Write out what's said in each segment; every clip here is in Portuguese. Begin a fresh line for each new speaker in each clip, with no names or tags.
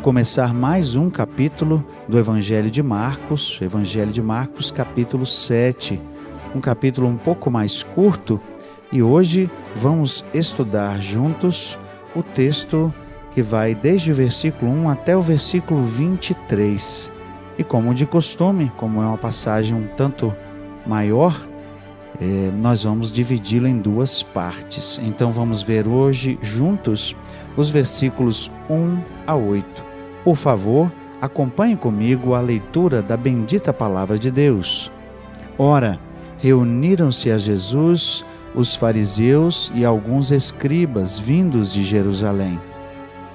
começar mais um capítulo do Evangelho de Marcos, Evangelho de Marcos, capítulo 7. Um capítulo um pouco mais curto e hoje vamos estudar juntos o texto que vai desde o versículo 1 até o versículo 23. E como de costume, como é uma passagem um tanto maior, eh, nós vamos dividi-la em duas partes. Então vamos ver hoje juntos os versículos 1 a 8. Por favor, acompanhe comigo a leitura da bendita palavra de Deus. Ora, reuniram-se a Jesus os fariseus e alguns escribas vindos de Jerusalém.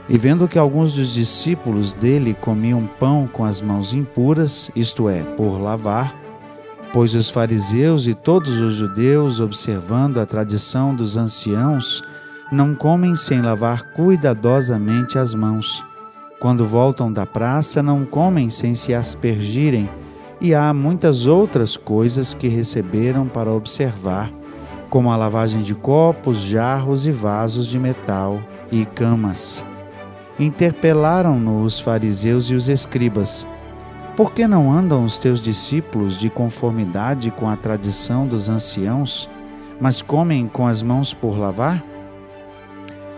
E vendo que alguns dos discípulos dele comiam pão com as mãos impuras, isto é, por lavar, pois os fariseus e todos os judeus, observando a tradição dos anciãos, não comem sem lavar cuidadosamente as mãos. Quando voltam da praça, não comem sem se aspergirem, e há muitas outras coisas que receberam para observar, como a lavagem de copos, jarros e vasos de metal e camas. Interpelaram-no os fariseus e os escribas: Por que não andam os teus discípulos de conformidade com a tradição dos anciãos, mas comem com as mãos por lavar?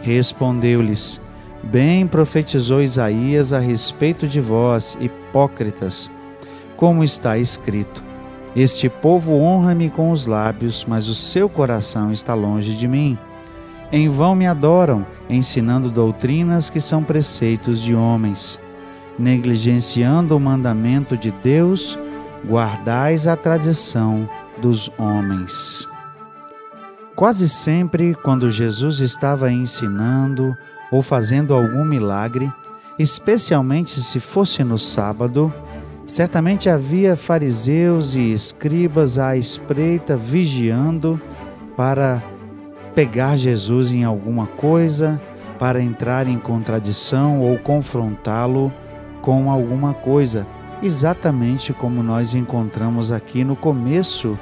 Respondeu-lhes: Bem profetizou Isaías a respeito de vós, hipócritas, como está escrito: Este povo honra-me com os lábios, mas o seu coração está longe de mim. Em vão me adoram, ensinando doutrinas que são preceitos de homens. Negligenciando o mandamento de Deus, guardais a tradição dos homens. Quase sempre, quando Jesus estava ensinando, ou fazendo algum milagre, especialmente se fosse no sábado, certamente havia fariseus e escribas à espreita vigiando para pegar Jesus em alguma coisa, para entrar em contradição ou confrontá-lo com alguma coisa, exatamente como nós encontramos aqui no começo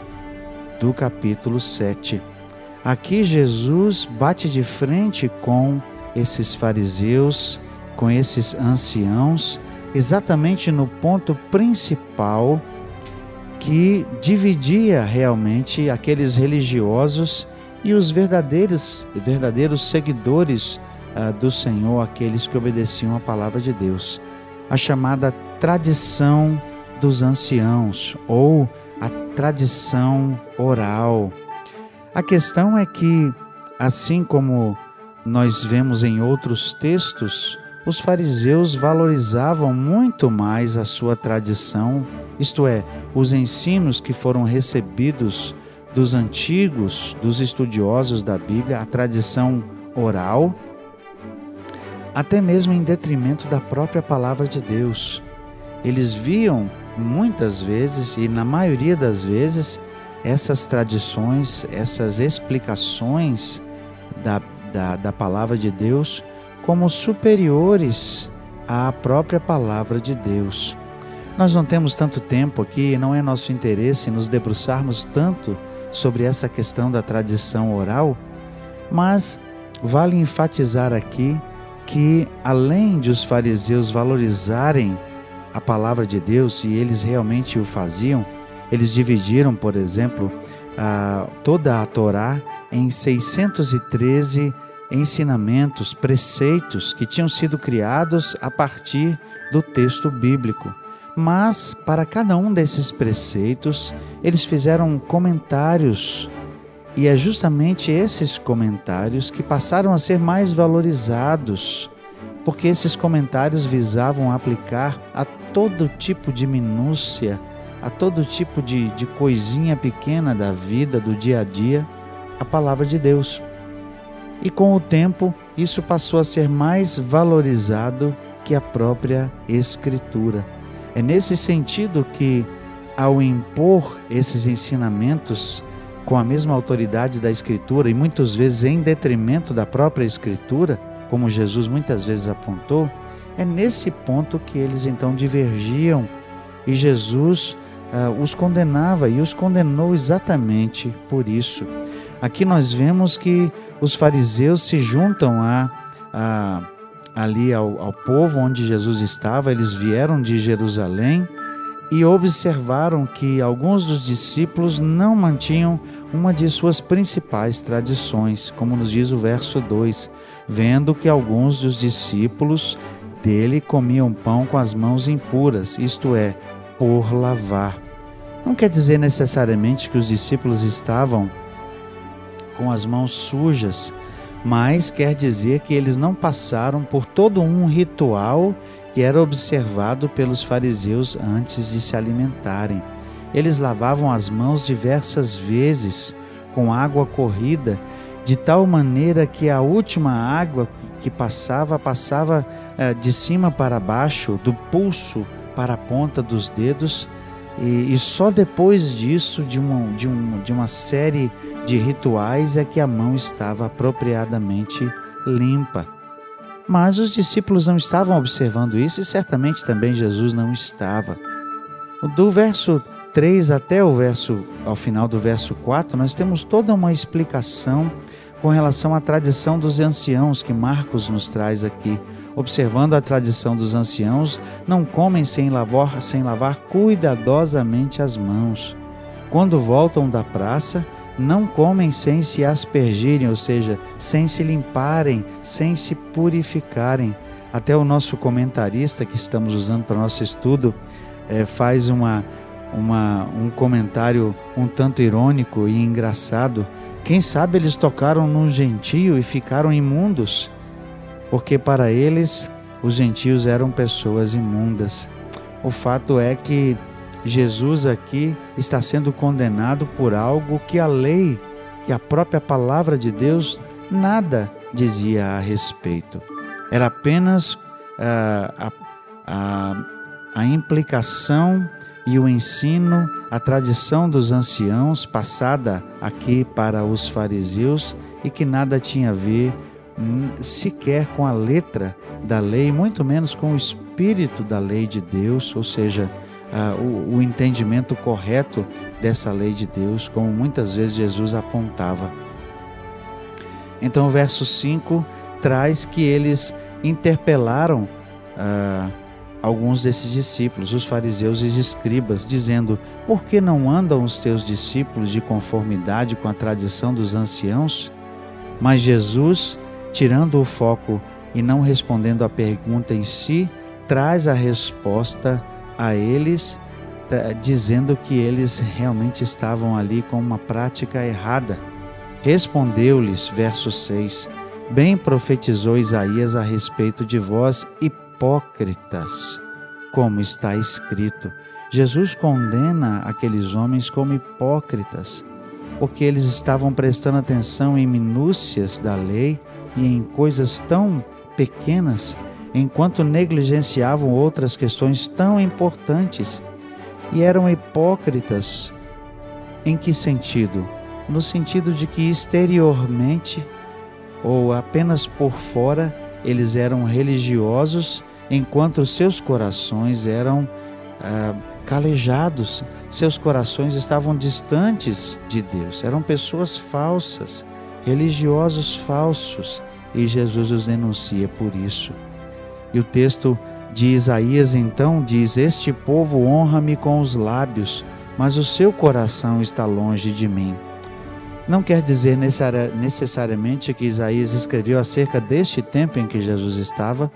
do capítulo 7. Aqui Jesus bate de frente com esses fariseus, com esses anciãos, exatamente no ponto principal que dividia realmente aqueles religiosos e os verdadeiros, verdadeiros seguidores uh, do Senhor, aqueles que obedeciam a palavra de Deus. A chamada tradição dos anciãos ou a tradição oral. A questão é que, assim como nós vemos em outros textos, os fariseus valorizavam muito mais a sua tradição, isto é, os ensinos que foram recebidos dos antigos, dos estudiosos da Bíblia, a tradição oral, até mesmo em detrimento da própria palavra de Deus. Eles viam muitas vezes, e na maioria das vezes, essas tradições, essas explicações da da, da palavra de Deus como superiores à própria palavra de Deus. Nós não temos tanto tempo aqui, não é nosso interesse nos debruçarmos tanto sobre essa questão da tradição oral, mas vale enfatizar aqui que, além de os fariseus valorizarem a palavra de Deus, e eles realmente o faziam, eles dividiram, por exemplo, a, toda a Torá em 613 ensinamentos, preceitos que tinham sido criados a partir do texto bíblico. Mas, para cada um desses preceitos, eles fizeram comentários, e é justamente esses comentários que passaram a ser mais valorizados, porque esses comentários visavam aplicar a todo tipo de minúcia, a todo tipo de, de coisinha pequena da vida, do dia a dia, a palavra de Deus. E com o tempo, isso passou a ser mais valorizado que a própria Escritura. É nesse sentido que ao impor esses ensinamentos com a mesma autoridade da Escritura e muitas vezes em detrimento da própria Escritura, como Jesus muitas vezes apontou, é nesse ponto que eles então divergiam e Jesus uh, os condenava e os condenou exatamente por isso. Aqui nós vemos que os fariseus se juntam a, a ali ao, ao povo onde Jesus estava, eles vieram de Jerusalém e observaram que alguns dos discípulos não mantinham uma de suas principais tradições, como nos diz o verso 2, vendo que alguns dos discípulos dele comiam pão com as mãos impuras, isto é, por lavar. Não quer dizer necessariamente que os discípulos estavam com as mãos sujas, mas quer dizer que eles não passaram por todo um ritual que era observado pelos fariseus antes de se alimentarem. Eles lavavam as mãos diversas vezes com água corrida, de tal maneira que a última água que passava, passava eh, de cima para baixo, do pulso para a ponta dos dedos, e, e só depois disso, de uma, de, um, de uma série de rituais, é que a mão estava apropriadamente limpa. Mas os discípulos não estavam observando isso e certamente também Jesus não estava. Do verso 3 até o verso ao final do verso 4, nós temos toda uma explicação com relação à tradição dos anciãos que Marcos nos traz aqui. Observando a tradição dos anciãos, não comem sem lavar, sem lavar cuidadosamente as mãos. Quando voltam da praça, não comem sem se aspergirem, ou seja, sem se limparem, sem se purificarem. Até o nosso comentarista que estamos usando para o nosso estudo é, faz uma, uma, um comentário um tanto irônico e engraçado. Quem sabe eles tocaram num gentio e ficaram imundos, porque para eles os gentios eram pessoas imundas. O fato é que Jesus aqui está sendo condenado por algo que a lei, que a própria palavra de Deus, nada dizia a respeito. Era apenas uh, a, a, a implicação e o ensino, a tradição dos anciãos passada aqui para os fariseus e que nada tinha a ver sequer com a letra da lei, muito menos com o espírito da lei de Deus, ou seja, o, o entendimento correto dessa lei de Deus, como muitas vezes Jesus apontava. Então, o verso 5 traz que eles interpelaram alguns desses discípulos, os fariseus e os escribas, dizendo: Por que não andam os teus discípulos de conformidade com a tradição dos anciãos? Mas Jesus, tirando o foco e não respondendo à pergunta em si, traz a resposta a eles, dizendo que eles realmente estavam ali com uma prática errada. Respondeu-lhes, verso 6, Bem profetizou Isaías a respeito de vós, hipócritas, como está escrito. Jesus condena aqueles homens como hipócritas, porque eles estavam prestando atenção em minúcias da lei e em coisas tão pequenas enquanto negligenciavam outras questões tão importantes e eram hipócritas. Em que sentido? No sentido de que exteriormente ou apenas por fora eles eram religiosos, enquanto seus corações eram ah, calejados, seus corações estavam distantes de Deus, eram pessoas falsas, religiosos falsos, e Jesus os denuncia por isso. E o texto de Isaías então diz: Este povo honra-me com os lábios, mas o seu coração está longe de mim. Não quer dizer necessariamente que Isaías escreveu acerca deste tempo em que Jesus estava.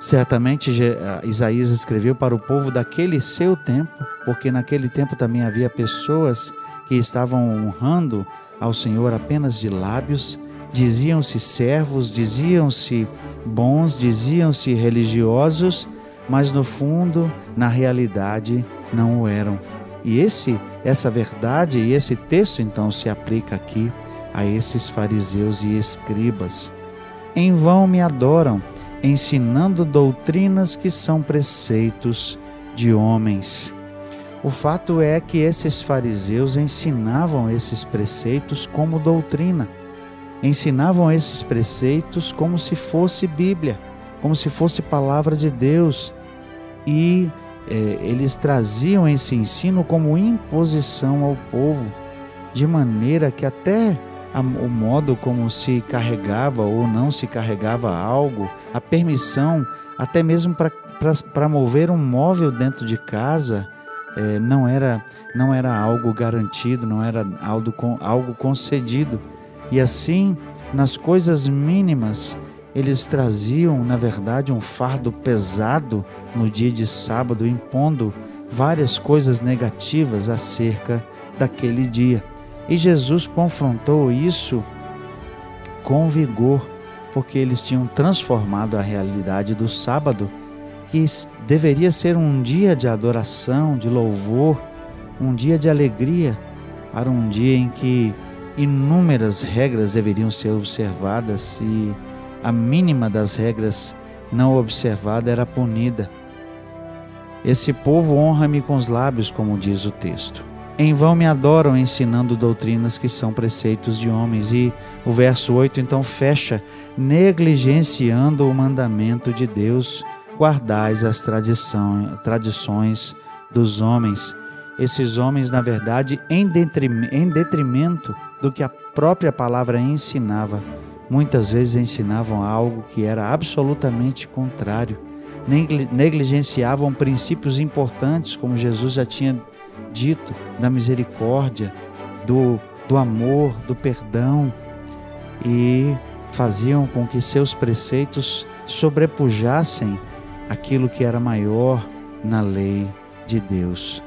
Certamente ah, Isaías escreveu para o povo daquele seu tempo, porque naquele tempo também havia pessoas que estavam honrando ao Senhor apenas de lábios diziam-se servos, diziam-se bons, diziam-se religiosos, mas no fundo, na realidade, não o eram. E esse, essa verdade e esse texto então se aplica aqui a esses fariseus e escribas. Em vão me adoram, ensinando doutrinas que são preceitos de homens. O fato é que esses fariseus ensinavam esses preceitos como doutrina, ensinavam esses preceitos como se fosse Bíblia, como se fosse palavra de Deus, e é, eles traziam esse ensino como imposição ao povo, de maneira que até o modo como se carregava ou não se carregava algo, a permissão, até mesmo para mover um móvel dentro de casa, é, não, era, não era algo garantido, não era algo, algo concedido. E assim, nas coisas mínimas, eles traziam, na verdade, um fardo pesado no dia de sábado, impondo várias coisas negativas acerca daquele dia. E Jesus confrontou isso com vigor, porque eles tinham transformado a realidade do sábado, que deveria ser um dia de adoração, de louvor, um dia de alegria, para um dia em que inúmeras regras deveriam ser observadas e a mínima das regras não observada era punida. Esse povo honra-me com os lábios, como diz o texto. Em vão me adoram ensinando doutrinas que são preceitos de homens. E o verso 8 então fecha, negligenciando o mandamento de Deus, guardais as tradições dos homens. Esses homens, na verdade, em detrimento do que a própria palavra ensinava, muitas vezes ensinavam algo que era absolutamente contrário. Negligenciavam princípios importantes, como Jesus já tinha dito da misericórdia, do, do amor, do perdão e faziam com que seus preceitos sobrepujassem aquilo que era maior na lei de Deus.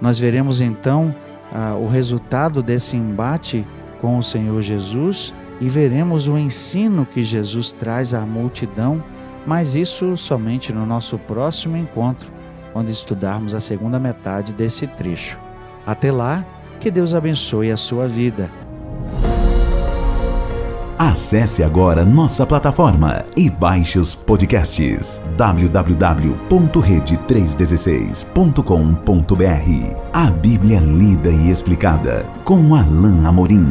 Nós veremos então ah, o resultado desse embate com o Senhor Jesus e veremos o ensino que Jesus traz à multidão, mas isso somente no nosso próximo encontro quando estudarmos a segunda metade desse trecho. Até lá, que Deus abençoe a sua vida.
Acesse agora nossa plataforma e baixe os podcasts www.rede316.com.br. A Bíblia lida e explicada com Alain Amorim.